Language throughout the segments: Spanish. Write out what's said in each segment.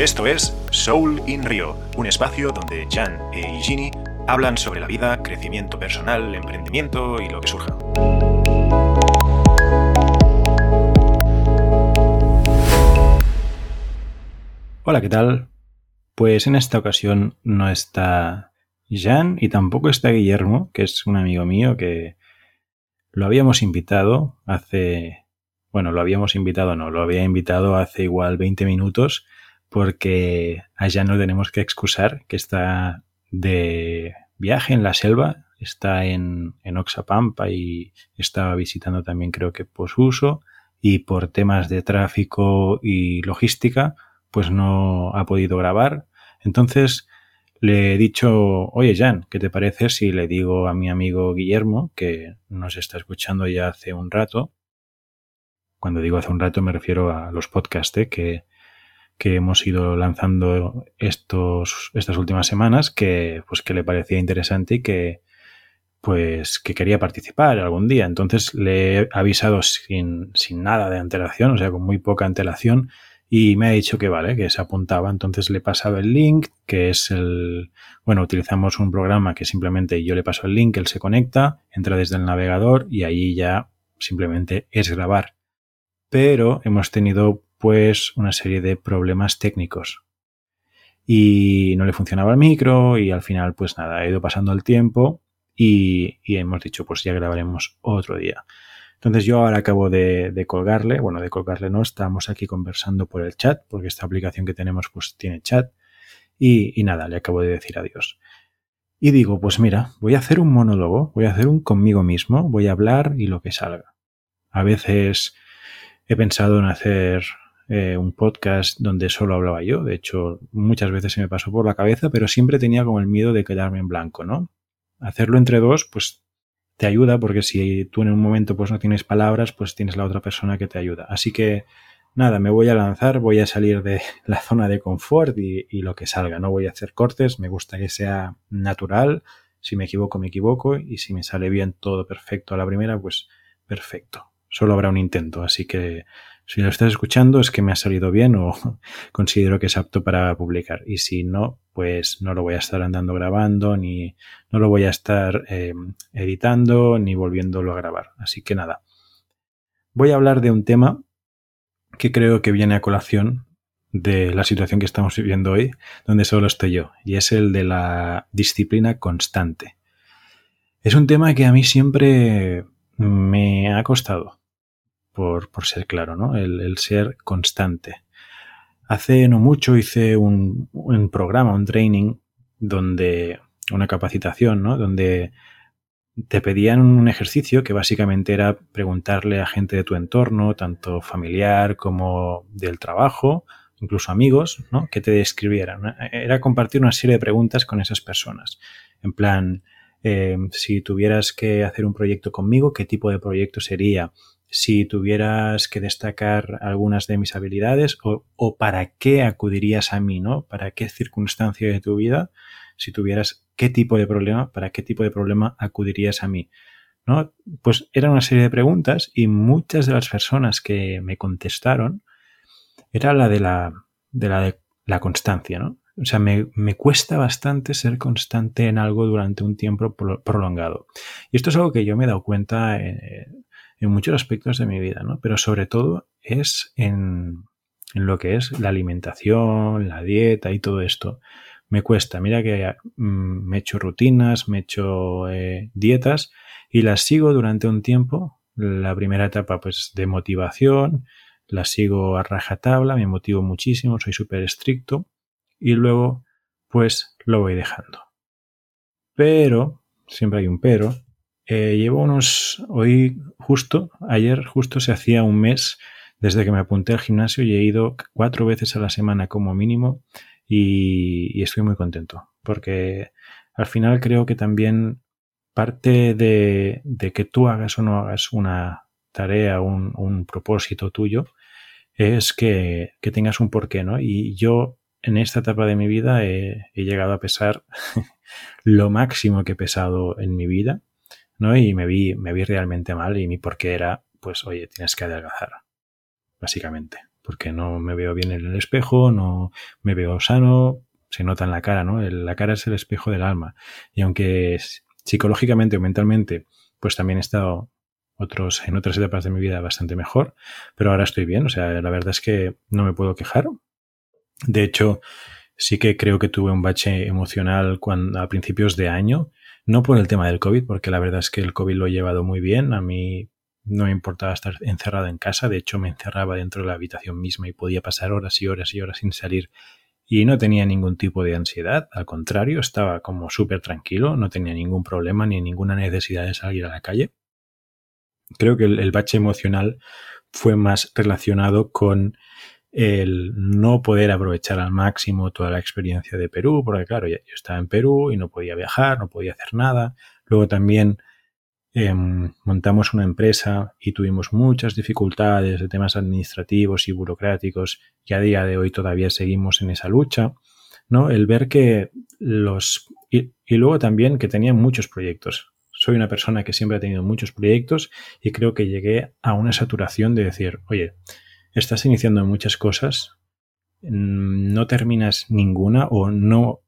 Esto es Soul in Rio, un espacio donde Jan e Igini hablan sobre la vida, crecimiento personal, emprendimiento y lo que surja. Hola, ¿qué tal? Pues en esta ocasión no está Jan y tampoco está Guillermo, que es un amigo mío que lo habíamos invitado hace... Bueno, lo habíamos invitado, no, lo había invitado hace igual 20 minutos porque allá no tenemos que excusar que está de viaje en la selva, está en, en Oxapampa y estaba visitando también creo que Posuso y por temas de tráfico y logística pues no ha podido grabar. Entonces le he dicho, oye Jan, ¿qué te parece si le digo a mi amigo Guillermo, que nos está escuchando ya hace un rato? Cuando digo hace un rato me refiero a los podcasts ¿eh? que, que hemos ido lanzando estos, estas últimas semanas, que, pues, que le parecía interesante y que, pues, que quería participar algún día. Entonces le he avisado sin, sin nada de antelación, o sea, con muy poca antelación, y me ha dicho que vale, que se apuntaba. Entonces le he pasado el link, que es el, bueno, utilizamos un programa que simplemente yo le paso el link, él se conecta, entra desde el navegador y ahí ya simplemente es grabar. Pero hemos tenido pues una serie de problemas técnicos. Y no le funcionaba el micro y al final pues nada, ha ido pasando el tiempo y, hemos dicho pues ya grabaremos otro día. Entonces yo ahora acabo de, colgarle, bueno, de colgarle no, estamos aquí conversando por el chat, porque esta aplicación que tenemos pues tiene chat. Y, y, nada, le acabo de decir adiós. Y digo, pues mira, voy a hacer un monólogo, voy a hacer un conmigo mismo, voy a hablar y lo que salga. A veces he pensado en hacer eh, un podcast donde solo hablaba yo. De hecho, muchas veces se me pasó por la cabeza, pero siempre tenía como el miedo de quedarme en blanco, ¿no? Hacerlo entre dos, pues te ayuda porque si tú en un momento pues no tienes palabras, pues tienes la otra persona que te ayuda. Así que nada, me voy a lanzar, voy a salir de la zona de confort y, y lo que salga. No voy a hacer cortes, me gusta que sea natural. Si me equivoco, me equivoco y si me sale bien todo perfecto a la primera, pues perfecto. Solo habrá un intento, así que si lo estás escuchando es que me ha salido bien o considero que es apto para publicar. Y si no, pues no lo voy a estar andando grabando, ni no lo voy a estar eh, editando, ni volviéndolo a grabar. Así que nada. Voy a hablar de un tema que creo que viene a colación de la situación que estamos viviendo hoy, donde solo estoy yo, y es el de la disciplina constante. Es un tema que a mí siempre me ha costado por, ser claro, ¿no? El, ser constante. Hace no mucho hice un, programa, un training, donde, una capacitación, ¿no? Donde te pedían un ejercicio que básicamente era preguntarle a gente de tu entorno, tanto familiar como del trabajo, incluso amigos, ¿no? que te describieran. Era compartir una serie de preguntas con esas personas. En plan, eh, si tuvieras que hacer un proyecto conmigo, ¿qué tipo de proyecto sería? Si tuvieras que destacar algunas de mis habilidades o, para qué acudirías a mí, ¿no? ¿Para qué circunstancia de tu vida, si tuvieras qué tipo de problema, para qué tipo de problema acudirías a mí? ¿No? Pues era una serie de preguntas y muchas de las personas que me contestaron era la de la, de la, de la constancia, ¿no? O sea, me, me, cuesta bastante ser constante en algo durante un tiempo prolongado. Y esto es algo que yo me he dado cuenta eh, en muchos aspectos de mi vida, ¿no? Pero sobre todo es en, en lo que es la alimentación, la dieta y todo esto. Me cuesta, mira que mm, me he hecho rutinas, me he hecho eh, dietas y las sigo durante un tiempo. La primera etapa pues de motivación, la sigo a rajatabla, me motivo muchísimo, soy súper estricto y luego pues lo voy dejando. Pero, siempre hay un pero, eh, llevo unos, hoy justo, ayer justo se hacía un mes desde que me apunté al gimnasio y he ido cuatro veces a la semana como mínimo y, estoy muy contento porque al final creo que también parte de, que tú hagas o no hagas una tarea, un, un propósito tuyo, es que, que, tengas un porqué, ¿no? Y yo en esta etapa de mi vida he, he llegado a pesar lo máximo que he pesado en mi vida ¿no? Y me vi, me vi realmente mal y mi porqué era, pues, oye, tienes que adelgazar, básicamente. porque no me veo bien en el espejo, no me veo sano, se nota en la cara, ¿no? La cara es el espejo del alma. Y aunque psicológicamente o mentalmente, pues también he estado otros, en otras etapas de mi vida bastante mejor, pero ahora estoy bien, o sea, la verdad es que no me puedo quejar. De hecho, sí que creo que tuve un bache emocional cuando, a principios de año, no por el tema del COVID, porque la verdad es que el COVID lo he llevado muy bien, a mí no me importaba estar encerrado en casa, de hecho me encerraba dentro de la habitación misma y podía pasar horas y horas y horas sin salir. Y no tenía ningún tipo de ansiedad, al contrario, estaba como súper tranquilo, no tenía ningún problema ni ninguna necesidad de salir a la calle. Creo que el, bache emocional fue más relacionado con el no poder aprovechar al máximo toda la experiencia de Perú, porque claro, yo estaba en Perú y no podía viajar, no podía hacer nada. Luego también Em, montamos una empresa y tuvimos muchas dificultades de temas administrativos y burocráticos y a día de hoy todavía seguimos en esa lucha, ¿no? El ver que los... Y, y luego también que tenía muchos proyectos. Soy una persona que siempre ha tenido muchos proyectos y creo que llegué a una saturación de decir, oye, estás iniciando muchas cosas, mm, no terminas ninguna o no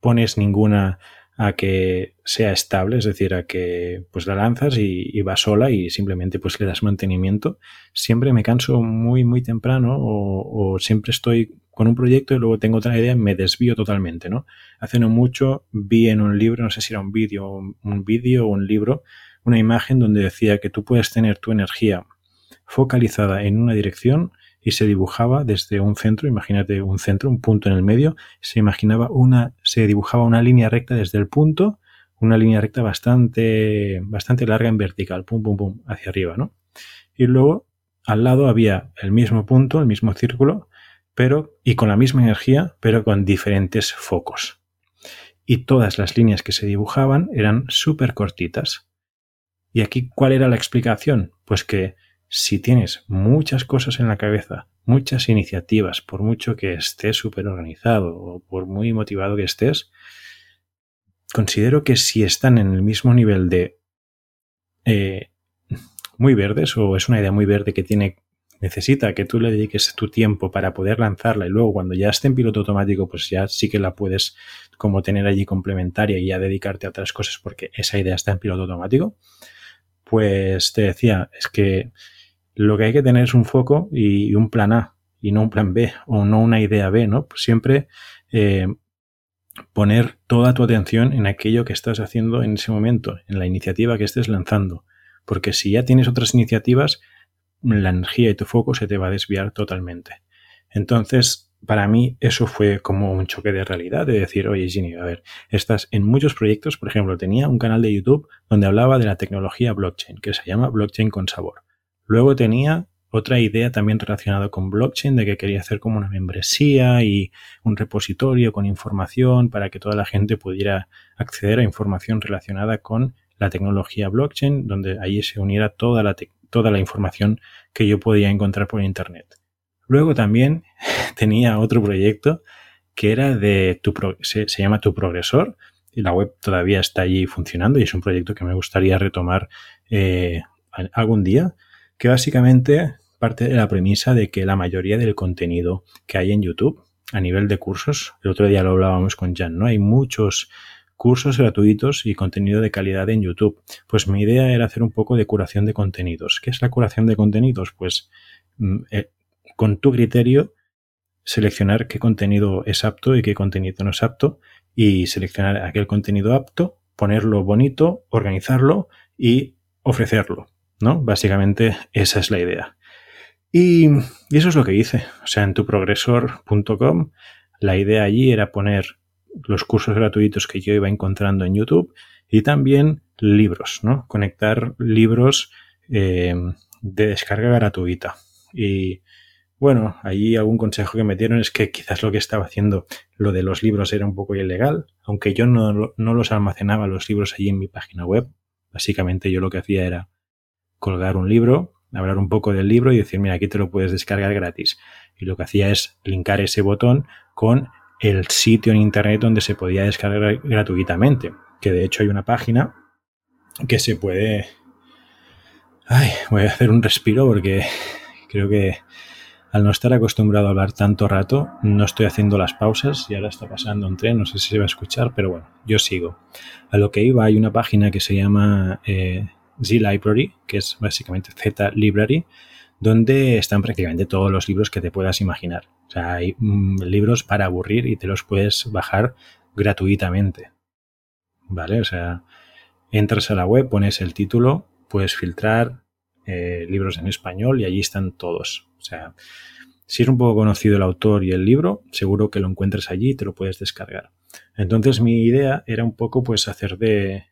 pones ninguna a que sea estable, es decir, a que pues la lanzas y, va sola y simplemente pues le das mantenimiento. Siempre me canso muy, muy temprano o, siempre estoy con un proyecto y luego tengo otra idea y me desvío totalmente, ¿no? Hace no mucho vi en un libro, no sé si era un vídeo, un vídeo o un libro, una imagen donde decía que tú puedes tener tu energía focalizada en una dirección y se dibujaba desde un centro, imagínate un centro, un punto en el medio, se imaginaba una, se dibujaba una línea recta desde el punto, una línea recta bastante, bastante larga en vertical, pum, pum, pum, hacia arriba, ¿no? Y luego al lado había el mismo punto, el mismo círculo, pero, y con la misma energía, pero con diferentes focos. Y todas las líneas que se dibujaban eran súper cortitas. ¿Y aquí cuál era la explicación? Pues que si tienes muchas cosas en la cabeza, muchas iniciativas, por mucho que estés súper organizado o por muy motivado que estés, considero que si están en el mismo nivel de eh, muy verdes o es una idea muy verde que tiene necesita que tú le dediques tu tiempo para poder lanzarla y luego cuando ya esté en piloto automático pues ya sí que la puedes como tener allí complementaria y ya dedicarte a otras cosas porque esa idea está en piloto automático pues te decía es que lo que hay que tener es un foco y un plan A y no un plan B o no una idea B, ¿no? Pues siempre eh, poner toda tu atención en aquello que estás haciendo en ese momento, en la iniciativa que estés lanzando. Porque si ya tienes otras iniciativas, la energía y tu foco se te va a desviar totalmente. Entonces, para mí eso fue como un choque de realidad, de decir, oye Ginny, a ver, estás en muchos proyectos, por ejemplo, tenía un canal de YouTube donde hablaba de la tecnología blockchain, que se llama Blockchain con Sabor. Luego tenía otra idea también relacionada con blockchain, de que quería hacer como una membresía y un repositorio con información para que toda la gente pudiera acceder a información relacionada con la tecnología blockchain, donde allí se uniera toda la, toda la información que yo podía encontrar por Internet. Luego también tenía otro proyecto que era de tu se, llama Tu Progresor y la web todavía está allí funcionando y es un proyecto que me gustaría retomar eh, algún día que básicamente parte de la premisa de que la mayoría del contenido que hay en YouTube a nivel de cursos, el otro día lo hablábamos con Jan, ¿no? Hay muchos cursos gratuitos y contenido de calidad en YouTube. Pues mi idea era hacer un poco de curación de contenidos. ¿Qué es la curación de contenidos? Pues mm, eh, con tu criterio seleccionar qué contenido es apto y qué contenido no es apto y seleccionar aquel contenido apto, ponerlo bonito, organizarlo y ofrecerlo. ¿No? Básicamente esa es la idea. Y, eso es lo que hice. O sea, en tuprogresor.com la idea allí era poner los cursos gratuitos que yo iba encontrando en YouTube y también libros, ¿no? Conectar libros eh, de descarga gratuita. Y bueno, allí algún consejo que me dieron es que quizás lo que estaba haciendo lo de los libros era un poco ilegal, aunque yo no, no los almacenaba los libros allí en mi página web. Básicamente yo lo que hacía era colgar un libro, hablar un poco del libro y decir, mira, aquí te lo puedes descargar gratis. Y lo que hacía es linkar ese botón con el sitio en internet donde se podía descargar gratuitamente. Que de hecho hay una página que se puede... Ay, voy a hacer un respiro porque creo que al no estar acostumbrado a hablar tanto rato, no estoy haciendo las pausas y ahora está pasando un tren, no sé si se va a escuchar, pero bueno, yo sigo. A lo que iba, hay una página que se llama eh, Z Library, que es básicamente Z Library, donde están prácticamente todos los libros que te puedas imaginar. O sea, hay mm, libros para aburrir y te los puedes bajar gratuitamente. ¿Vale? O sea, entras a la web, pones el título, puedes filtrar eh, libros en español y allí están todos. O sea, si es un poco conocido el autor y el libro, seguro que lo encuentres allí y te lo puedes descargar. Entonces mi idea era un poco pues hacer de,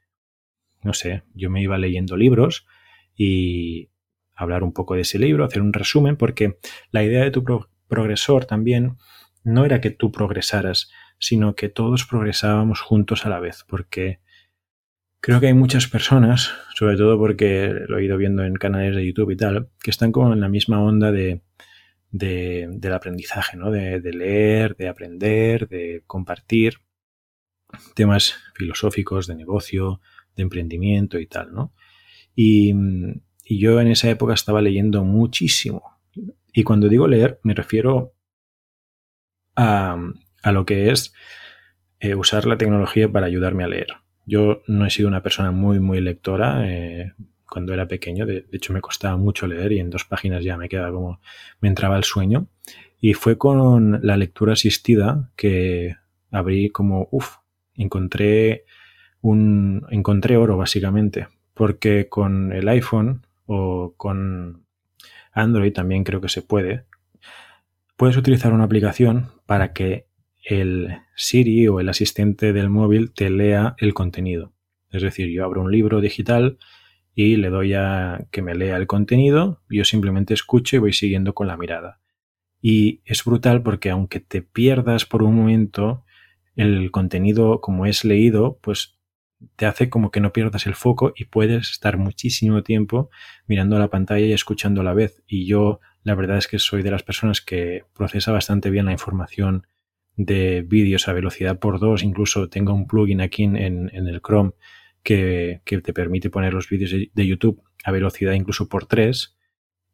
no sé, yo me iba leyendo libros y hablar un poco de ese libro, hacer un resumen, porque la idea de tu progresor también no era que tú progresaras, sino que todos progresábamos juntos a la vez, porque creo que hay muchas personas, sobre todo porque lo he ido viendo en canales de YouTube y tal, que están como en la misma onda de, del aprendizaje, ¿no? De, de, leer, de aprender, de compartir temas filosóficos, de negocio, emprendimiento y tal, ¿no? Y, y yo en esa época estaba leyendo muchísimo. Y cuando digo leer, me refiero a, a lo que es eh, usar la tecnología para ayudarme a leer. Yo no he sido una persona muy, muy lectora. Eh, cuando era pequeño, de, hecho me costaba mucho leer y en dos páginas ya me quedaba como, me entraba el sueño. Y fue con la lectura asistida que abrí como, uff, encontré un, encontré oro básicamente, porque con el iPhone o con Android también creo que se puede, puedes utilizar una aplicación para que el Siri o el asistente del móvil te lea el contenido. Es decir, yo abro un libro digital y le doy a que me lea el contenido, yo simplemente escucho y voy siguiendo con la mirada. Y es brutal porque aunque te pierdas por un momento, el contenido como es leído, pues te hace como que no pierdas el foco y puedes estar muchísimo tiempo mirando la pantalla y escuchando a la vez. Y yo la verdad es que soy de las personas que procesa bastante bien la información de vídeos a velocidad por dos. Incluso tengo un plugin aquí en, en el Chrome que, que, te permite poner los vídeos de YouTube a velocidad incluso por tres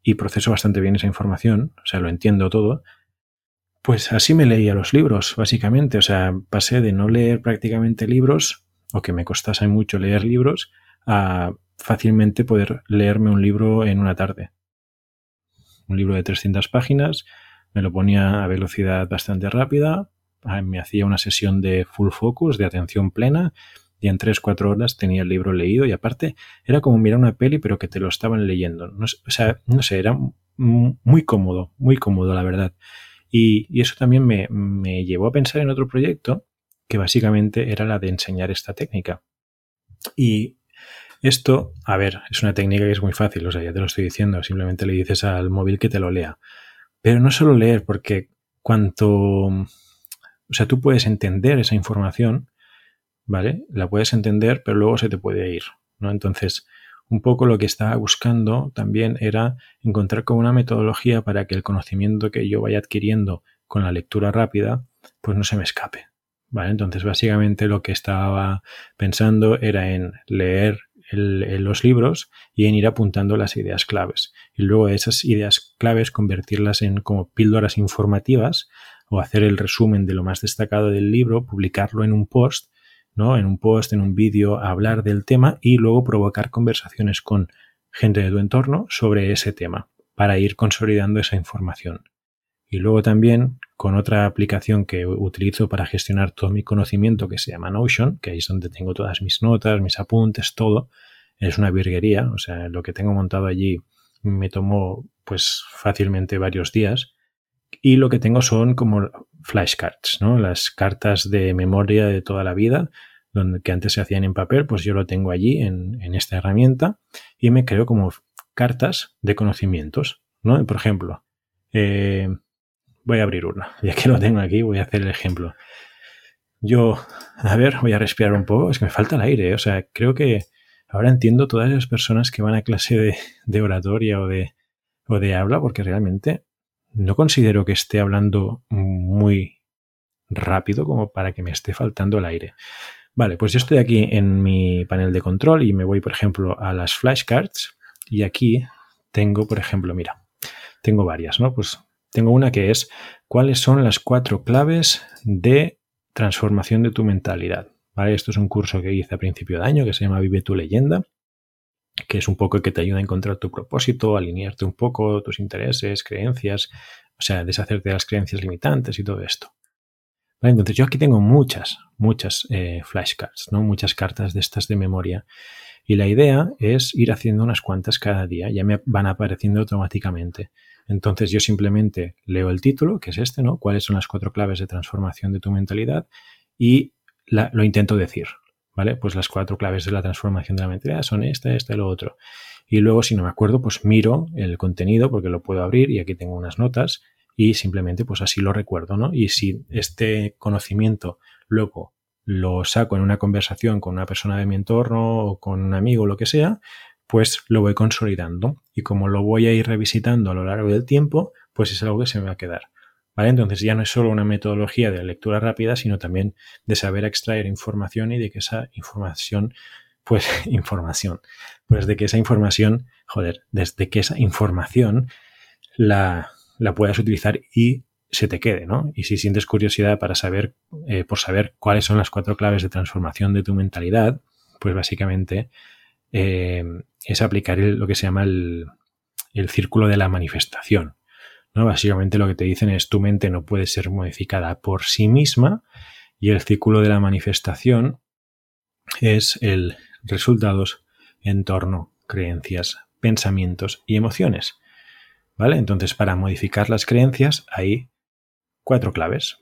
y proceso bastante bien esa información, o sea, lo entiendo todo. Pues así me leía los libros, básicamente. O sea, pasé de no leer prácticamente libros o que me costase mucho leer libros a fácilmente poder leerme un libro en una tarde. Un libro de 300 páginas, me lo ponía a velocidad bastante rápida, me hacía una sesión de full focus, de atención plena, y en 3-4 horas tenía el libro leído y aparte era como mirar una peli pero que te lo estaban leyendo. No, o sea, no sé, era muy cómodo, muy cómodo la verdad. Y, y eso también me, me, llevó a pensar en otro proyecto que básicamente era la de enseñar esta técnica. Y esto, a ver, es una técnica que es muy fácil, o sea, ya te lo estoy diciendo, simplemente le dices al móvil que te lo lea. Pero no solo leer, porque cuanto, o sea, tú puedes entender esa información, ¿vale? La puedes entender, pero luego se te puede ir, ¿no? Entonces, un poco lo que estaba buscando también era encontrar como una metodología para que el conocimiento que yo vaya adquiriendo con la lectura rápida, pues no se me escape, Vale, entonces básicamente lo que estaba pensando era en leer los libros y en ir apuntando las ideas claves. Y luego esas ideas claves convertirlas en como píldoras informativas o hacer el resumen de lo más destacado del libro, publicarlo en un post, ¿no? En un post, en un vídeo, hablar del tema y luego provocar conversaciones con gente de tu entorno sobre ese tema para ir consolidando esa información. Y luego también con otra aplicación que utilizo para gestionar todo mi conocimiento que se llama Notion, que ahí es donde tengo todas mis notas, mis apuntes, todo. Es una virguería, o sea, lo que tengo montado allí me tomó pues fácilmente varios días. Y lo que tengo son como flashcards, ¿no? Las cartas de memoria de toda la vida, donde, que antes se hacían en papel, pues yo lo tengo allí en, en esta herramienta y me creo como cartas de conocimientos, ¿no? Por ejemplo, eh, Voy a abrir una. Ya que lo tengo aquí, voy a hacer el ejemplo. Yo, a ver, voy a respirar un poco. Es que me falta el aire. O sea, creo que ahora entiendo todas las personas que van a clase de, oratoria o de, o de habla, porque realmente no considero que esté hablando muy rápido como para que me esté faltando el aire. Vale, pues yo estoy aquí en mi panel de control y me voy, por ejemplo, a las flashcards y aquí tengo, por ejemplo, mira, tengo varias, ¿no? Pues tengo una que es cuáles son las cuatro claves de transformación de tu mentalidad. ¿Vale? Esto es un curso que hice a principio de año que se llama Vive tu leyenda, que es un poco el que te ayuda a encontrar tu propósito, alinearte un poco tus intereses, creencias, o sea, deshacerte de las creencias limitantes y todo esto. Entonces yo aquí tengo muchas, muchas eh, flashcards, ¿no? Muchas cartas de estas de memoria. Y la idea es ir haciendo unas cuantas cada día, ya me van apareciendo automáticamente. Entonces yo simplemente leo el título, que es este, ¿no? ¿Cuáles son las cuatro claves de transformación de tu mentalidad? Y lo intento decir, ¿vale? Pues las cuatro claves de la transformación de la mentalidad son esta, esta y lo otro. Y luego, si no me acuerdo, pues miro el contenido porque lo puedo abrir y aquí tengo unas notas y simplemente pues así lo recuerdo, ¿no? Y si este conocimiento luego lo saco en una conversación con una persona de mi entorno o con un amigo lo que sea, pues lo voy consolidando. Y como lo voy a ir revisitando a lo largo del tiempo, pues es algo que se me va a quedar. ¿Vale? Entonces ya no es solo una metodología de lectura rápida, sino también de saber extraer información y de que esa información, pues información, pues de que esa información, joder, desde que esa información la, la puedas utilizar y se te quede, ¿no? Y si sientes curiosidad para saber, eh, por saber cuáles son las cuatro claves de transformación de tu mentalidad, pues básicamente eh, es aplicar lo que se llama el, el, círculo de la manifestación. ¿no? Básicamente lo que te dicen es tu mente no puede ser modificada por sí misma y el círculo de la manifestación es el resultados, entorno, creencias, pensamientos y emociones. ¿Vale? Entonces, para modificar las creencias hay cuatro claves,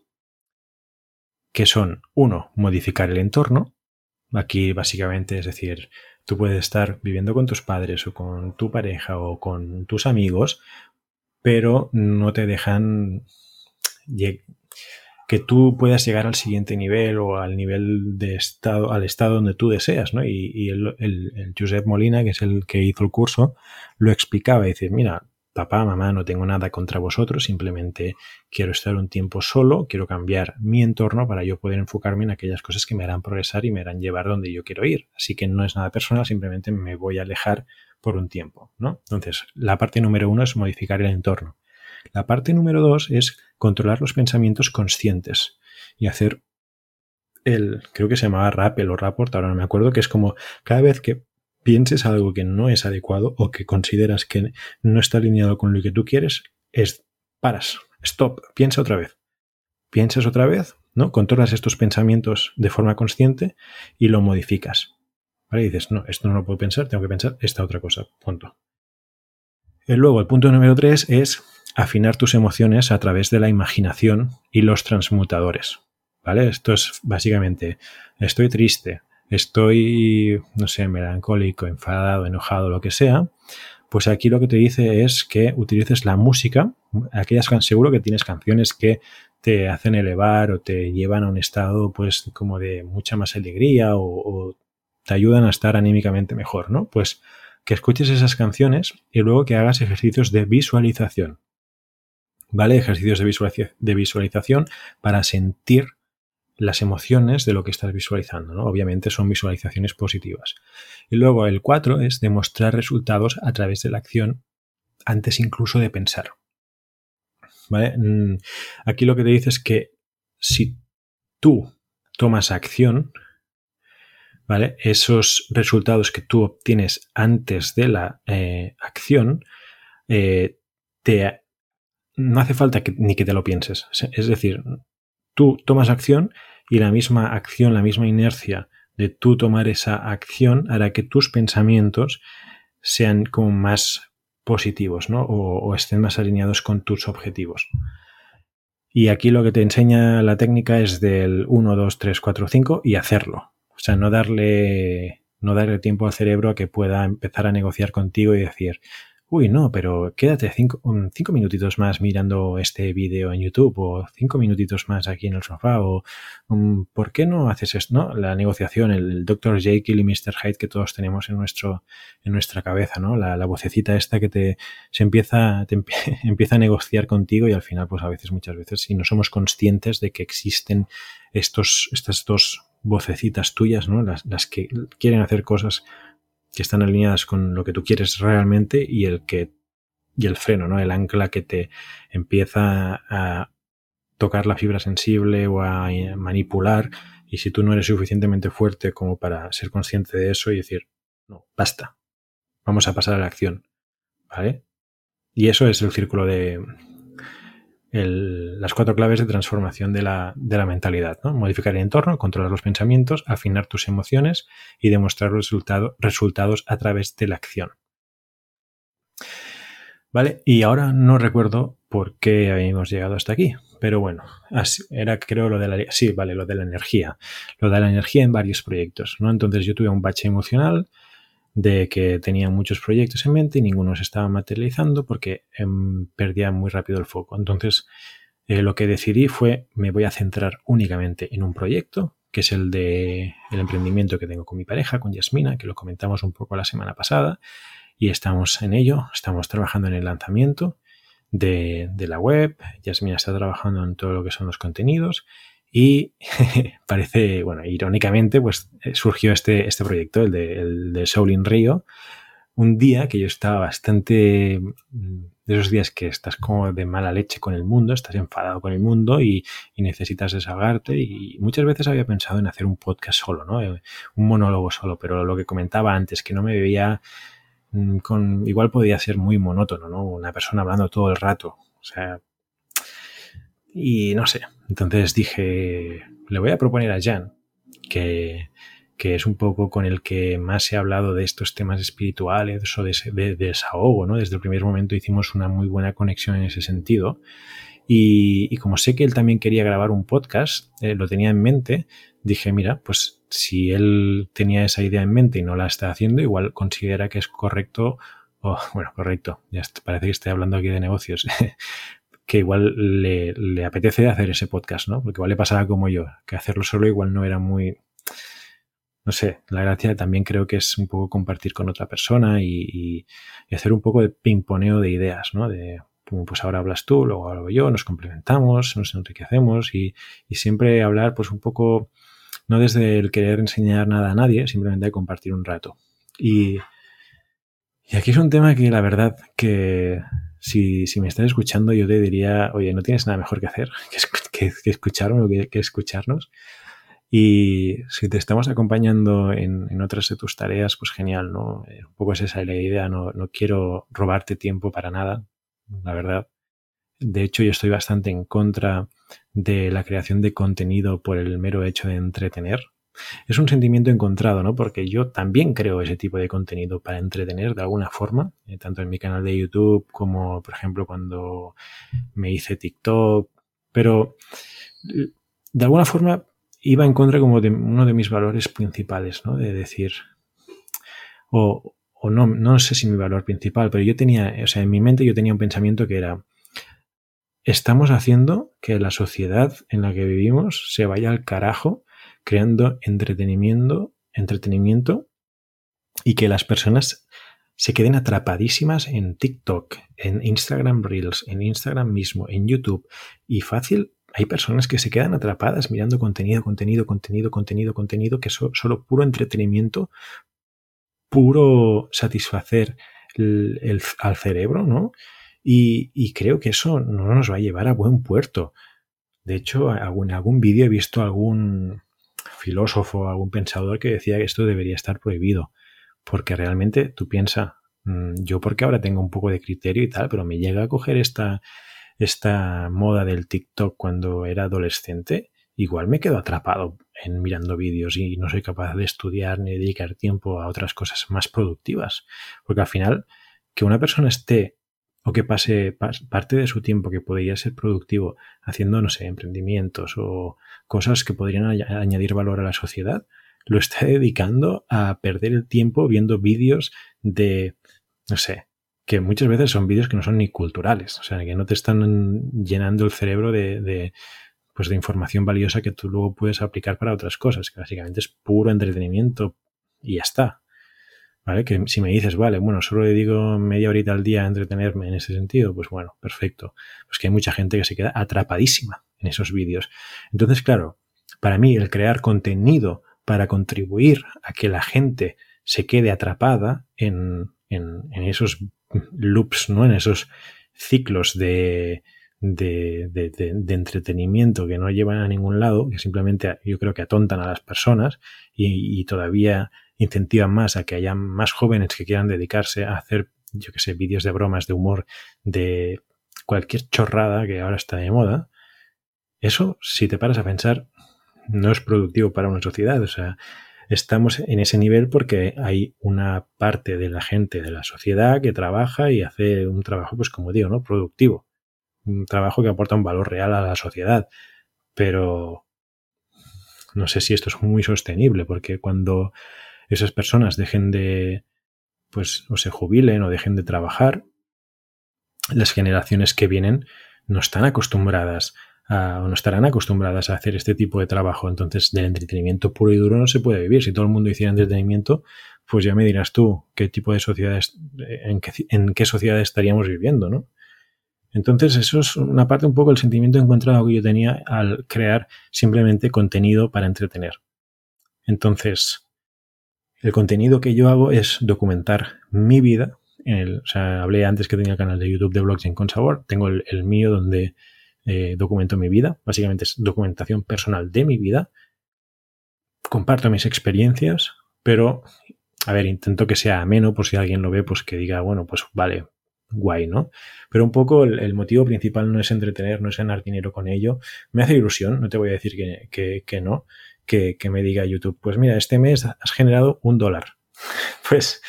que son, uno, modificar el entorno. Aquí básicamente es decir, tú puedes estar viviendo con tus padres o con tu pareja o con tus amigos, pero no te dejan que tú puedas llegar al siguiente nivel o al nivel de estado, al estado donde tú deseas, ¿no? Y, el, el, Josep Molina, que es el que hizo el curso, lo explicaba dice, mira, papá, mamá, no tengo nada contra vosotros, simplemente quiero estar un tiempo solo, quiero cambiar mi entorno para yo poder enfocarme en aquellas cosas que me harán progresar y me harán llevar donde yo quiero ir. Así que no es nada personal, simplemente me voy a alejar por un tiempo, ¿no? Entonces, la parte número uno es modificar el entorno. La parte número dos es controlar los pensamientos conscientes y hacer el, creo que se llamaba rappel o rapport, ahora no me acuerdo, que es como cada vez que pienses algo que no es adecuado o que consideras que no está alineado con lo que tú quieres, es paras, stop, piensa otra vez. Piensas otra vez, ¿no? Controlas estos pensamientos de forma consciente y lo modificas. ¿Vale? Y dices, no, esto no lo puedo pensar, tengo que pensar esta otra cosa. Punto. Y luego, el punto número tres es afinar tus emociones a través de la imaginación y los transmutadores. ¿Vale? Esto es básicamente, estoy triste, estoy, no sé, melancólico, enfadado, enojado, lo que sea, pues aquí lo que te dice es que utilices la música, aquellas seguro que tienes canciones que te hacen elevar o te llevan a un estado pues como de mucha más alegría o, o te ayudan a estar anímicamente mejor, ¿no? Pues que escuches esas canciones y luego que hagas ejercicios de visualización. ¿Vale? Ejercicios de visualización para sentir las emociones de lo que estás visualizando. ¿no? Obviamente son visualizaciones positivas. Y luego el 4 es demostrar resultados a través de la acción antes incluso de pensar. ¿Vale? Mm, aquí lo que te dice es que si tú tomas acción, ¿vale? Esos resultados que tú obtienes antes de la eh, acción, eh, te, no hace falta que, ni que te lo pienses. Es decir, tú tomas acción y la misma acción, la misma inercia de tú tomar esa acción hará que tus pensamientos sean como más positivos, ¿no? O, estén más alineados con tus objetivos. Y aquí lo que te enseña la técnica es del 1, 2, 3, 4, 5 y hacerlo. O sea, no darle, no darle tiempo al cerebro a que pueda empezar a negociar contigo y decir, uy, no, pero quédate cinco, cinco, minutitos más mirando este vídeo en YouTube o cinco minutitos más aquí en el sofá o um, ¿por qué no haces esto? ¿no? La negociación, el, Dr. Jekyll y Mr. Hyde que todos tenemos en, nuestro, en nuestra cabeza, ¿no? La, vocecita esta que te, se empieza, te empieza a negociar contigo y al final, pues a veces, muchas veces, si no somos conscientes de que existen estos, estas dos vocecitas tuyas, ¿no? Las, las que quieren hacer cosas que están alineadas con lo que tú quieres realmente y el que y el freno, ¿no? El ancla que te empieza a tocar la fibra sensible o a manipular y si tú no eres suficientemente fuerte como para ser consciente de eso y decir, no, basta, vamos a pasar a la acción, ¿vale? Y eso es el círculo de las cuatro claves de transformación de la, de la mentalidad, ¿no? Modificar el entorno, controlar los pensamientos, afinar tus emociones y demostrar resultados a través de la acción. ¿Vale? Y ahora no recuerdo por qué habíamos llegado hasta aquí. Pero bueno, era creo lo de la... Sí, vale, lo de la energía. Lo de la energía en varios proyectos, ¿no? Entonces yo tuve un bache emocional de que tenía muchos proyectos en mente y ninguno se estaba materializando porque em, perdía muy rápido el foco. Entonces eh, lo que decidí fue me voy a centrar únicamente en un proyecto, que es el de el emprendimiento que tengo con mi pareja, con Yasmina, que lo comentamos un poco la semana pasada y estamos en ello, estamos trabajando en el lanzamiento de, la web. Yasmina está trabajando en todo lo que son los contenidos y parece, bueno, irónicamente, pues eh, surgió este, este proyecto, el de, el de Soul in Rio, un día que yo estaba bastante mm, de esos días que estás como de mala leche con el mundo, estás enfadado con el mundo y, y, necesitas desahogarte. Y muchas veces había pensado en hacer un podcast solo, ¿no? Eh, un monólogo solo, pero lo que comentaba antes, que no me veía Mm, con, igual podía ser muy monótono, ¿no? Una persona hablando todo el rato. O sea, y no sé. Entonces dije, le voy a proponer a Jan, que, que es un poco con el que más ha hablado de estos temas espirituales o de, de, desahogo, ¿no? Desde el primer momento hicimos una muy buena conexión en ese sentido. Y, como sé que él también quería grabar un podcast, eh, lo tenía en mente, dije, mira, pues si él tenía esa idea en mente y no la está haciendo, igual considera que es correcto, o bueno, correcto, ya parece que estoy hablando aquí de negocios, que igual le, apetece hacer ese podcast, ¿no? Porque igual le pasaba como yo, que hacerlo solo igual no era muy... No sé, la gracia también creo que es un poco compartir con otra persona y, y hacer un poco de pimponeo de ideas, ¿no? De, pues ahora hablas tú, luego hablo yo, nos complementamos, nos enriquecemos y, y, siempre hablar pues un poco, no desde el querer enseñar nada a nadie, simplemente de compartir un rato. Y, y aquí es un tema que la verdad que si, si, me estás escuchando yo te diría, oye, no tienes nada mejor que hacer que, escucharme o que, que, escucharnos. Y si te estamos acompañando en, en, otras de tus tareas, pues genial, ¿no? Eh, un poco es esa la idea, no, no quiero robarte tiempo para nada, la verdad. De hecho, yo estoy bastante en contra de la creación de contenido por el mero hecho de entretener. Es un sentimiento encontrado, ¿no? Porque yo también creo ese tipo de contenido para entretener de alguna forma, eh, tanto en mi canal de YouTube como, por ejemplo, cuando me hice TikTok. Pero de alguna forma iba en contra como de uno de mis valores principales, ¿no? De decir, o, o no, no sé si mi valor principal, pero yo tenía, o sea, en mi mente yo tenía un pensamiento que era, estamos haciendo que la sociedad en la que vivimos se vaya al carajo creando entretenimiento, entretenimiento y que las personas se queden atrapadísimas en TikTok, en Instagram Reels, en Instagram mismo, en YouTube. Y fácil, hay personas que se quedan atrapadas mirando contenido, contenido, contenido, contenido, contenido, que es solo puro entretenimiento puro satisfacer el, al cerebro, ¿no? Y, creo que eso no nos va a llevar a buen puerto. De hecho, en algún vídeo he visto algún filósofo, algún pensador que decía que esto debería estar prohibido. Porque realmente tú piensas, mm, yo porque ahora tengo un poco de criterio y tal, pero me llega a coger esta, esta moda del TikTok cuando era adolescente, igual me quedo atrapado en mirando vídeos y no soy capaz de estudiar ni dedicar tiempo a otras cosas más productivas. Porque al final, que una persona esté o que pase parte de su tiempo que podría ser productivo haciendo, no sé, emprendimientos o cosas que podrían añadir valor a la sociedad, lo está dedicando a perder el tiempo viendo vídeos de, no sé, que muchas veces son vídeos que no son ni culturales, o sea, que no te están llenando el cerebro de pues de información valiosa que tú luego puedes aplicar para otras cosas, que básicamente es puro entretenimiento y ya está. ¿Vale? Que si me dices, vale, bueno, solo le digo media horita al día a entretenerme en ese sentido, pues bueno, perfecto. Pues que hay mucha gente que se queda atrapadísima en esos vídeos. Entonces, claro, para mí el crear contenido para contribuir a que la gente se quede atrapada en, en, esos loops, ¿no? En esos ciclos de, de, entretenimiento que no llevan a ningún lado, que simplemente yo creo que atontan a las personas y, todavía incentivan más a que haya más jóvenes que quieran dedicarse a hacer, yo que sé, vídeos de bromas, de humor, de cualquier chorrada que ahora está de moda. Eso, si te paras a pensar, no es productivo para una sociedad. O sea, estamos en ese nivel porque hay una parte de la gente de la sociedad que trabaja y hace un trabajo, pues como digo, ¿no? Productivo. Un trabajo que aporta un valor real a la sociedad. Pero no sé si esto es muy sostenible, porque cuando esas personas dejen de, pues, o se jubilen o dejen de trabajar, las generaciones que vienen no están acostumbradas o no estarán acostumbradas a hacer este tipo de trabajo. Entonces, del entretenimiento puro y duro no se puede vivir. Si todo el mundo hiciera entretenimiento, pues ya me dirás tú qué tipo de sociedades, en qué, en qué sociedad estaríamos viviendo, ¿no? Entonces, eso es una parte un poco el sentimiento encontrado que yo tenía al crear simplemente contenido para entretener. Entonces, el contenido que yo hago es documentar mi vida. En el, o sea, hablé antes que tenía el canal de YouTube de Blockchain con Sabor. Tengo el mío donde eh, documento mi vida, básicamente es documentación personal de mi vida, comparto mis experiencias, pero, a ver, intento que sea ameno por si alguien lo ve, pues que diga, bueno, pues vale, guay, ¿no? Pero un poco el, motivo principal no es entretener, no es ganar dinero con ello. Me hace ilusión, no te voy a decir que, que, no, que, me diga YouTube, pues mira, este mes has generado un dólar. pues,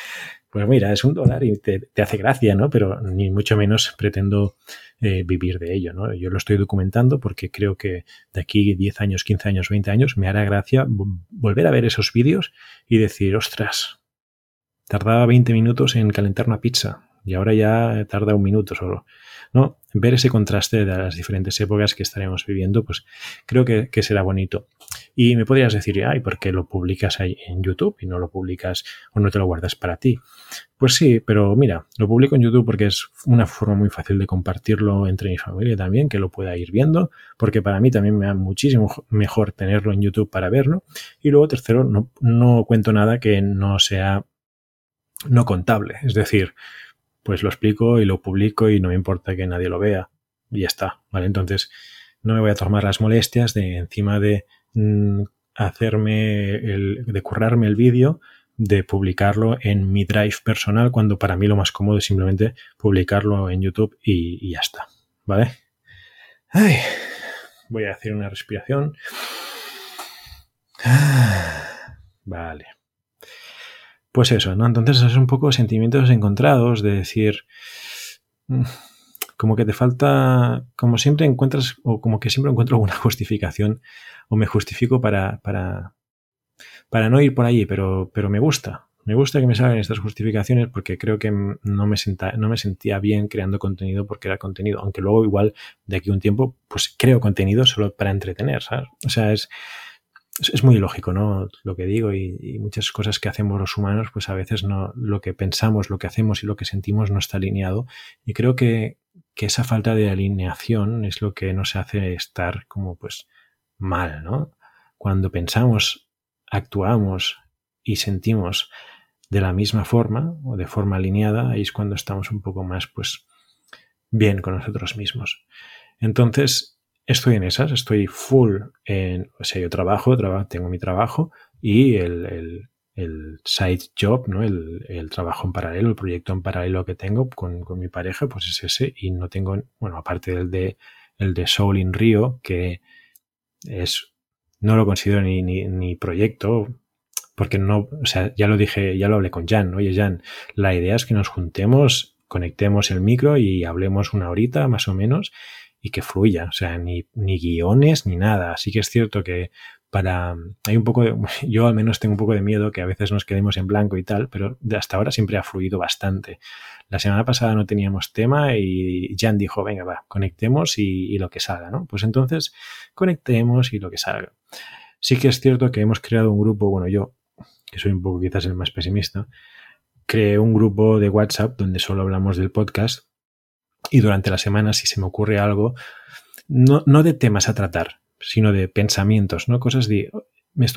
pues mira, es un dólar y te, te, hace gracia, ¿no? Pero ni mucho menos pretendo eh, vivir de ello. ¿no? Yo lo estoy documentando porque creo que de aquí 10 años, 15 años, 20 años me hará gracia volver a ver esos vídeos y decir, ostras, tardaba 20 minutos en calentar una pizza y ahora ya tarda un minuto solo. ¿no? Ver ese contraste de las diferentes épocas que estaremos viviendo, pues creo que, será bonito. Y me podrías decir, ay, ¿por qué lo publicas ahí en YouTube y no lo publicas o no te lo guardas para ti? Pues sí, pero mira, lo publico en YouTube porque es una forma muy fácil de compartirlo entre mi familia también, que lo pueda ir viendo, porque para mí también me da muchísimo mejor tenerlo en YouTube para verlo. Y luego, tercero, no, no cuento nada que no sea no contable. Es decir, pues lo explico y lo publico y no me importa que nadie lo vea. Y ya está, ¿vale? Entonces, no me voy a tomar las molestias de encima de mm, hacerme el, de currarme el vídeo, de publicarlo en mi drive personal, cuando para mí lo más cómodo es simplemente publicarlo en YouTube y, ya está, ¿vale? voy a hacer una respiración. Vale. Pues eso, ¿no? Entonces es un poco sentimientos encontrados de decir, mm, como que te falta, como siempre encuentras, o como que siempre encuentro alguna justificación, o me justifico para, para, para no ir por allí, pero, pero me gusta. Me gusta que me salgan estas justificaciones porque creo que no me, no me sentía bien creando contenido porque era contenido, aunque luego igual de aquí a un tiempo pues creo contenido solo para entretener, ¿sabes? O sea, es, es muy lógico, ¿no? Lo que digo y, muchas cosas que hacemos los humanos, pues a veces no, lo que pensamos, lo que hacemos y lo que sentimos no está alineado. Y creo que, que esa falta de alineación es lo que nos hace estar como pues mal, ¿no? Cuando pensamos, actuamos y sentimos de la misma forma o de forma alineada, ahí es cuando estamos un poco más pues bien con nosotros mismos. Entonces, estoy en esas, estoy full en, o sea, yo trabajo, tengo mi trabajo y el, side job, ¿no? El, trabajo en paralelo, el proyecto en paralelo que tengo con, mi pareja, pues es ese y no tengo, bueno, aparte del de, el de Soul in Rio, que es, no lo considero ni, ni, proyecto, porque no, o sea, ya lo dije, ya lo hablé con Jan, oye Jan, la idea es que nos juntemos, conectemos el micro y hablemos una horita más o menos y que fluya, o sea, ni, ni guiones ni nada. Así que es cierto que para... Hay un poco de... Yo al menos tengo un poco de miedo que a veces nos quedemos en blanco y tal, pero hasta ahora siempre ha fluido bastante. La semana pasada no teníamos tema y Jan dijo, venga, va, conectemos y, lo que salga, ¿no? Pues entonces conectemos y lo que salga. Sí que es cierto que hemos creado un grupo, bueno, yo, que soy un poco quizás el más pesimista, creé un grupo de WhatsApp donde solo hablamos del podcast y durante la semana, si se me ocurre algo, no, no de temas a tratar, sino de pensamientos, ¿no? Cosas de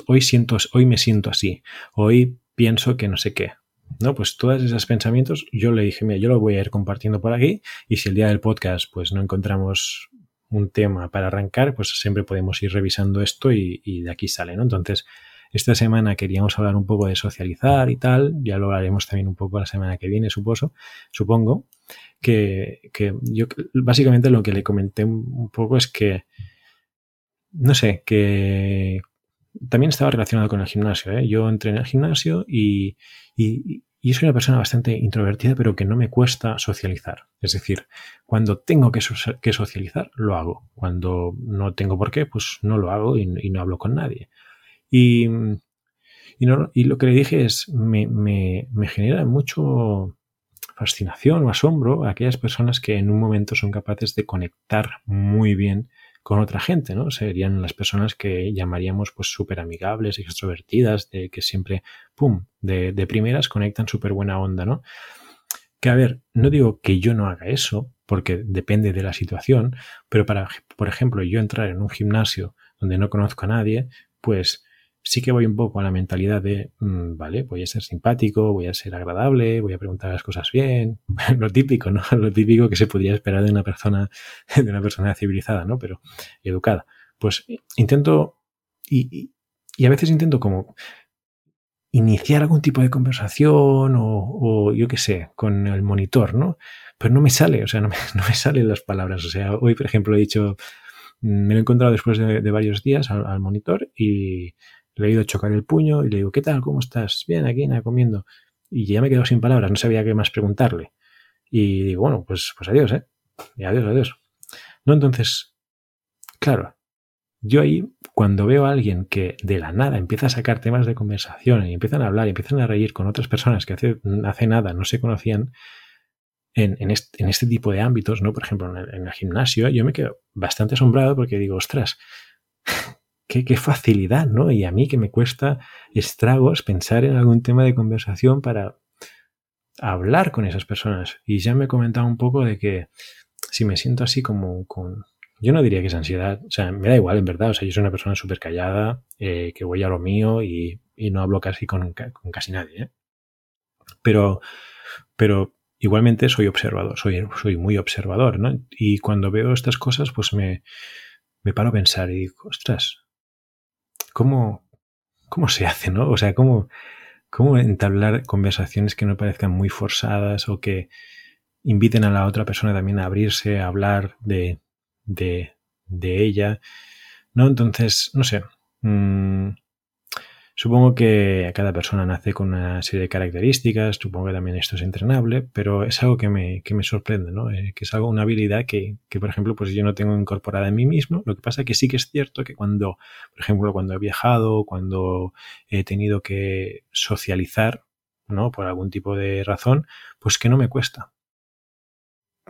hoy siento, hoy me siento así, hoy pienso que no sé qué. ¿no? Pues todos esos pensamientos, yo le dije, mira, yo lo voy a ir compartiendo por aquí y si el día del podcast pues no encontramos un tema para arrancar, pues siempre podemos ir revisando esto y, y de aquí sale, ¿no? Entonces, esta semana queríamos hablar un poco de socializar y tal, ya lo hablaremos también un poco la semana que viene, suposo, supongo, que, que yo básicamente lo que le comenté un poco es que, no sé, que también estaba relacionado con el gimnasio. ¿eh? Yo entré en el gimnasio y, y, y, soy una persona bastante introvertida, pero que no me cuesta socializar. Es decir, cuando tengo que, socializar, lo hago. Cuando no tengo por qué, pues no lo hago y no hablo con nadie. Y, no, y, lo que le dije es, me, me, me, genera mucho fascinación o asombro a aquellas personas que en un momento son capaces de conectar muy bien con otra gente, ¿no? Serían las personas que llamaríamos pues súper amigables, extrovertidas, de que siempre, pum, de, de primeras conectan súper buena onda, ¿no? Que a ver, no digo que yo no haga eso, porque depende de la situación, pero para, por ejemplo, yo entrar en un gimnasio donde no conozco a nadie, pues sí que voy un poco a la mentalidad de, mmm, vale, voy a ser simpático, voy a ser agradable, voy a preguntar las cosas bien, lo típico, ¿no? Lo típico que se podría esperar de una persona, de una persona civilizada, ¿no? Pero educada. Pues intento, y, y a veces intento como iniciar algún tipo de conversación o, o yo qué sé, con el monitor, ¿no? Pero no me sale, o sea, no me, no me salen las palabras. O sea, hoy, por ejemplo, he dicho, me lo he encontrado después de, de varios días al, al monitor y, le he ido chocar el puño y le digo, ¿qué tal? ¿Cómo estás? Bien, aquí, nada, comiendo. Y ya me he quedado sin palabras, no sabía qué más preguntarle. Y digo, bueno, pues, pues adiós, ¿eh? Y adiós, adiós. No, entonces, claro, yo ahí, cuando veo a alguien que de la nada empieza a sacar temas de conversación y empiezan a hablar y empiezan a reír con otras personas que hace, hace nada no se conocían, en, este, en, este, tipo de ámbitos, ¿no? Por ejemplo, en el, en el, gimnasio, yo me quedo bastante asombrado porque digo, ostras, qué, facilidad, ¿no? Y a mí que me cuesta estragos pensar en algún tema de conversación para hablar con esas personas. Y ya me he comentado un poco de que si me siento así como con... Yo no diría que es ansiedad, o sea, me da igual en verdad, o sea, yo soy una persona súper callada, eh, que voy a lo mío y, no hablo casi con, casi nadie, ¿eh? Pero, pero igualmente soy observador, soy, soy muy observador, ¿no? Y cuando veo estas cosas, pues me, me paro a pensar y digo, ostras, ¿cómo, cómo se hace, no? O sea, ¿cómo, cómo entablar conversaciones que no parezcan muy forzadas o que inviten a la otra persona también a abrirse, a hablar de, de, de ella, ¿no? Entonces, no sé. Mmm, Supongo que cada persona nace con una serie de características, supongo que también esto es entrenable, pero es algo que me, que me sorprende, ¿no? Eh, que es algo, una habilidad que, que, por ejemplo, pues yo no tengo incorporada en mí mismo. Lo que pasa es que sí que es cierto que cuando, por ejemplo, cuando he viajado, cuando he tenido que socializar, ¿no? Por algún tipo de razón, pues que no me cuesta.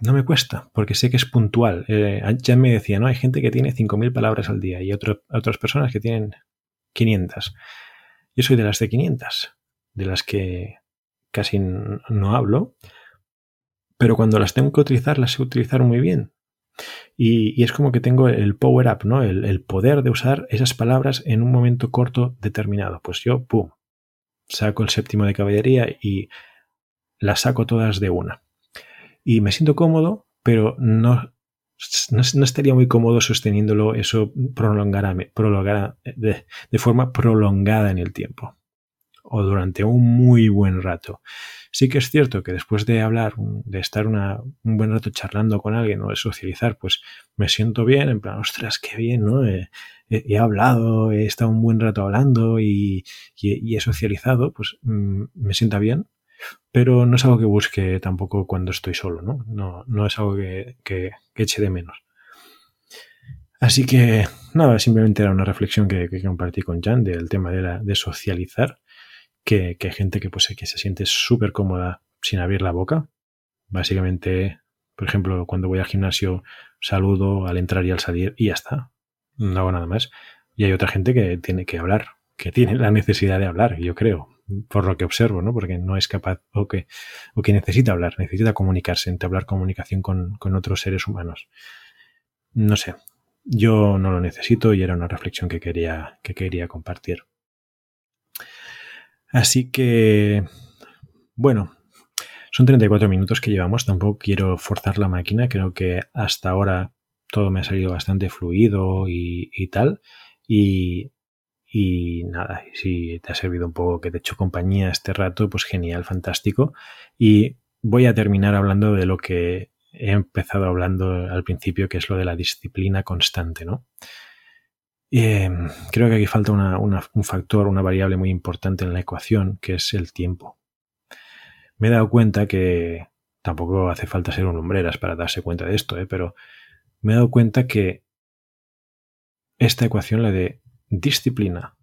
No me cuesta, porque sé que es puntual. Eh, ya me decía, ¿no? Hay gente que tiene 5.000 palabras al día y otro, otras personas que tienen 500. Yo soy de las de 500, de las que casi no hablo, pero cuando las tengo que utilizar, las sé utilizar muy bien. Y, es como que tengo el power up, ¿no? El, el, poder de usar esas palabras en un momento corto determinado. Pues yo, pum, saco el séptimo de caballería y las saco todas de una. Y me siento cómodo, pero no, no, no estaría muy cómodo sosteniéndolo eso prolongara, prolongara, de, de, forma prolongada en el tiempo o durante un muy buen rato. Sí que es cierto que después de hablar, de estar una, un buen rato charlando con alguien o de socializar, pues me siento bien, en plan, ostras, qué bien, ¿no? He, he, hablado, he estado un buen rato hablando y, he socializado, pues mmm, me sienta bien, pero no es algo que busque tampoco cuando estoy solo, ¿no? No, no es algo que, que, eche de menos. Así que, nada, simplemente era una reflexión que, compartí con Jan del tema de, la, de socializar, que, que hay gente que, pues, que se siente súper cómoda sin abrir la boca. Básicamente, por ejemplo, cuando voy al gimnasio, saludo al entrar y al salir y ya está. No hago nada más. Y hay otra gente que tiene que hablar, que tiene la necesidad de hablar, yo creo por lo que observo, ¿no? Porque no es capaz o que, o que necesita hablar, necesita comunicarse, entablar comunicación con, con otros seres humanos. No sé, yo no lo necesito y era una reflexión que quería, que quería compartir. Así que, Bueno, son 34 minutos que llevamos, tampoco quiero forzar la máquina, creo que hasta ahora todo me ha salido bastante fluido y, tal. Y, y nada, si te ha servido un poco que te he hecho compañía este rato, pues genial, fantástico. Y voy a terminar hablando de lo que he empezado hablando al principio, que es lo de la disciplina constante, ¿no? Eh, creo que aquí falta un factor, una variable muy importante en la ecuación, que es el tiempo. Me he dado cuenta que tampoco hace falta ser un hombreras para darse cuenta de esto, ¿eh? pero me he dado cuenta que esta ecuación, la de disciplina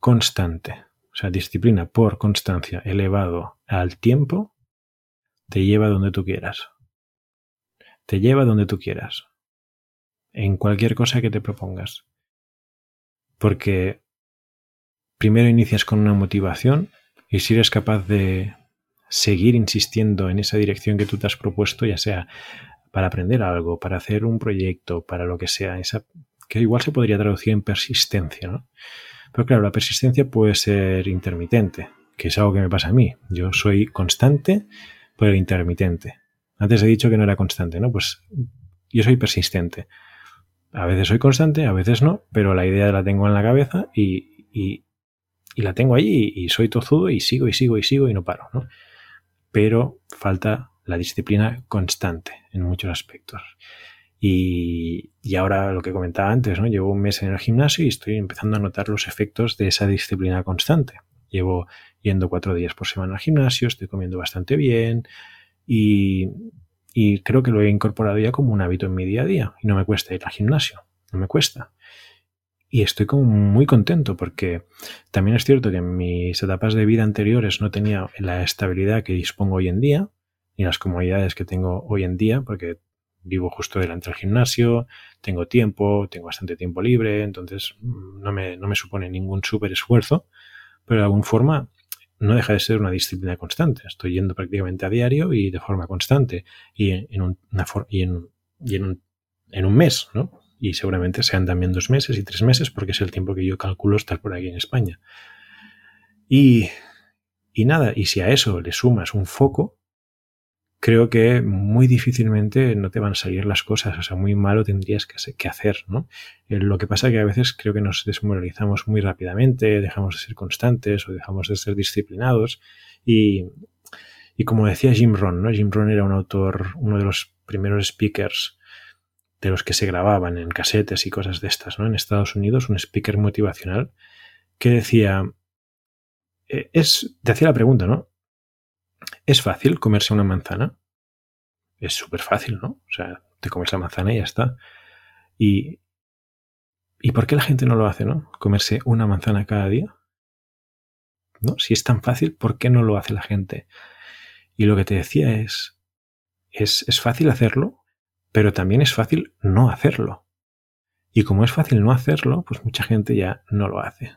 constante, o sea, disciplina por constancia elevado al tiempo, te lleva donde tú quieras. Te lleva donde tú quieras. En cualquier cosa que te propongas. Porque primero inicias con una motivación y si eres capaz de seguir insistiendo en esa dirección que tú te has propuesto, ya sea para aprender algo, para hacer un proyecto, para lo que sea, esa, que igual se podría traducir en persistencia, ¿no? Pero claro, la persistencia puede ser intermitente, que es algo que me pasa a mí. Yo soy constante, pero intermitente. Antes he dicho que no era constante, ¿no? Pues yo soy persistente. A veces soy constante, a veces no, pero la idea la tengo en la cabeza y, y, la tengo ahí y, soy tozudo y sigo y sigo y sigo y no paro, ¿no? Pero falta la disciplina constante en muchos aspectos. Y, ahora lo que comentaba antes, ¿no? Llevo un mes en el gimnasio y estoy empezando a notar los efectos de esa disciplina constante. Llevo yendo cuatro días por semana al gimnasio, estoy comiendo bastante bien y, y creo que lo he incorporado ya como un hábito en mi día a día y no me cuesta ir al gimnasio, no me cuesta. Y estoy como muy contento porque también es cierto que en mis etapas de vida anteriores no tenía la estabilidad que dispongo hoy en día, ni las comodidades que tengo hoy en día, porque vivo justo delante del gimnasio, tengo tiempo, tengo bastante tiempo libre, entonces mm, no me, no me supone ningún súper esfuerzo, pero de alguna forma no deja de ser una disciplina constante. Estoy yendo prácticamente a diario y de forma constante y en, un, y en, y en, un, en un mes, ¿no? Y seguramente sean también dos meses y tres meses porque es el tiempo que yo calculo estar por aquí en España. Y, y nada, y si a eso le sumas un foco, creo que muy difícilmente no te van a salir las cosas, o sea, muy malo tendrías que hacer, ¿no? Eh, lo que pasa es que a veces creo que nos desmoralizamos muy rápidamente, dejamos de ser constantes o dejamos de ser disciplinados y, y como decía Jim Rohn, ¿no? Jim Rohn era un autor, uno de los primeros speakers de los que se grababan en casetes y cosas de estas, ¿no? En Estados Unidos, un speaker motivacional que decía, eh, es, te hacía la pregunta, ¿no? ¿Es fácil comerse una manzana? Es súper fácil, ¿no? O sea, te comes la manzana y ya está. Y, ¿Y por qué la gente no lo hace, no? Comerse una manzana cada día. ¿No? Si es tan fácil, ¿por qué no lo hace la gente? Y lo que te decía es, es, es fácil hacerlo, pero también es fácil no hacerlo. Y como es fácil no hacerlo, pues mucha gente ya no lo hace.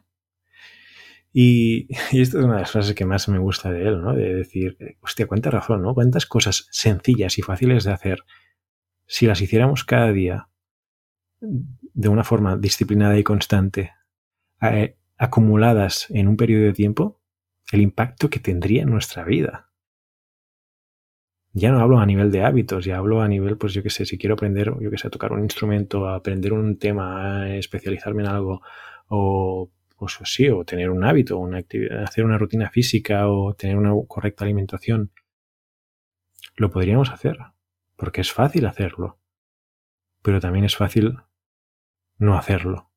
Y, esto es una de las frases que más me gusta de él, ¿no? De decir, hostia, cuánta razón, ¿no? Cuántas cosas sencillas y fáciles de hacer, si las hiciéramos cada día de una forma disciplinada y constante, eh, acumuladas en un periodo de tiempo, el impacto que tendría en nuestra vida. Ya no hablo a nivel de hábitos, ya hablo a nivel, pues yo qué sé, si quiero aprender, yo qué sé, a tocar un instrumento, a aprender un tema, a especializarme en algo, o pues sí, o tener un hábito, una actividad, hacer una rutina física o tener una correcta alimentación, lo podríamos hacer, porque es fácil hacerlo, pero también es fácil no hacerlo.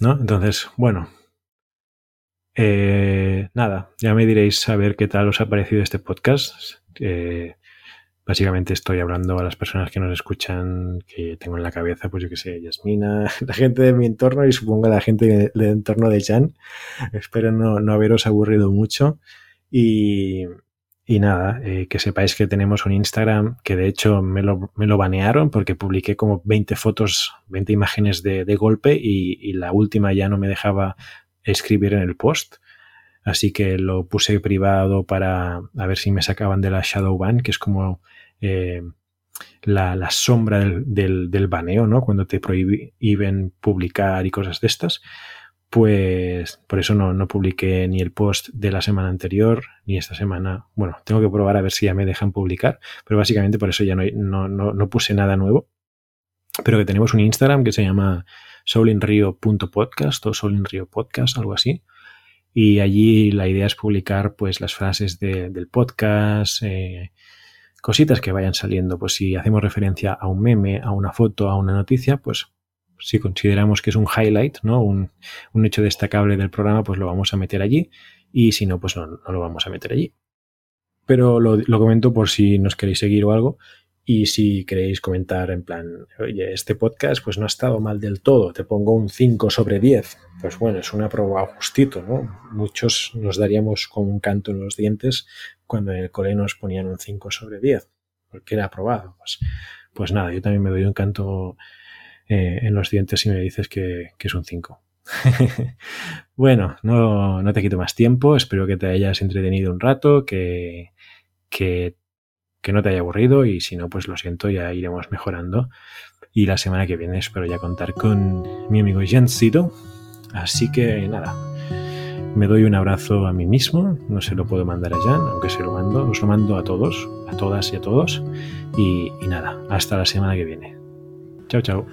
¿No? Entonces, bueno, eh, nada, ya me diréis saber qué tal os ha parecido este podcast. Eh, Básicamente estoy hablando a las personas que nos escuchan, que tengo en la cabeza, pues yo que sé, Yasmina, la gente de mi entorno y supongo la gente del entorno de Jan. Espero no, no haberos aburrido mucho. Y, y nada, eh, que sepáis que tenemos un Instagram que de hecho me lo, me lo banearon porque publiqué como 20 fotos, 20 imágenes de, de golpe y, y, la última ya no me dejaba escribir en el post. Así que lo puse privado para a ver si me sacaban de la shadow ban, que es como eh, la, sombra del, del, baneo, ¿no? Cuando te prohíben publicar y cosas de estas. pues por eso no, no, publiqué ni el post de la semana anterior ni esta semana. Bueno, tengo que probar a ver si ya me dejan publicar, pero básicamente por eso ya no, no, no puse nada nuevo. Pero que tenemos un Instagram que se llama soulinrio.podcast o soulinrio.podcast, algo así. Y allí la idea es publicar pues las frases del podcast, eh, cositas que vayan saliendo. Pues si hacemos referencia a un meme, a una foto, a una noticia, pues si consideramos que es un highlight, ¿no? Un, hecho destacable del programa, pues lo vamos a meter allí. Y si no, pues no, lo vamos a meter allí. Pero lo, lo, comento por si nos queréis seguir o algo. Y si queréis comentar en plan, oye, este podcast pues no ha estado mal del todo, te pongo un 5 sobre 10. Pues bueno, es una prueba justito, ¿no? Muchos nos daríamos con un canto en los dientes cuando en el cole nos ponían un 5 sobre 10, porque era aprobado. Pues, pues nada, yo también me doy un canto eh, en los dientes si me dices que, es un 5. bueno, no, no, te quito más tiempo, espero que te hayas entretenido un rato, que, que, que no te haya aburrido y si no, pues lo siento, ya iremos mejorando. Y la semana que viene espero ya contar con mi amigo Jancito. Así que nada, me doy un abrazo a mí mismo, no se lo puedo mandar a Jan, aunque se lo mando, os lo mando a todos, a todas y a todos. Y, y nada, hasta la semana que viene. Chao, chao.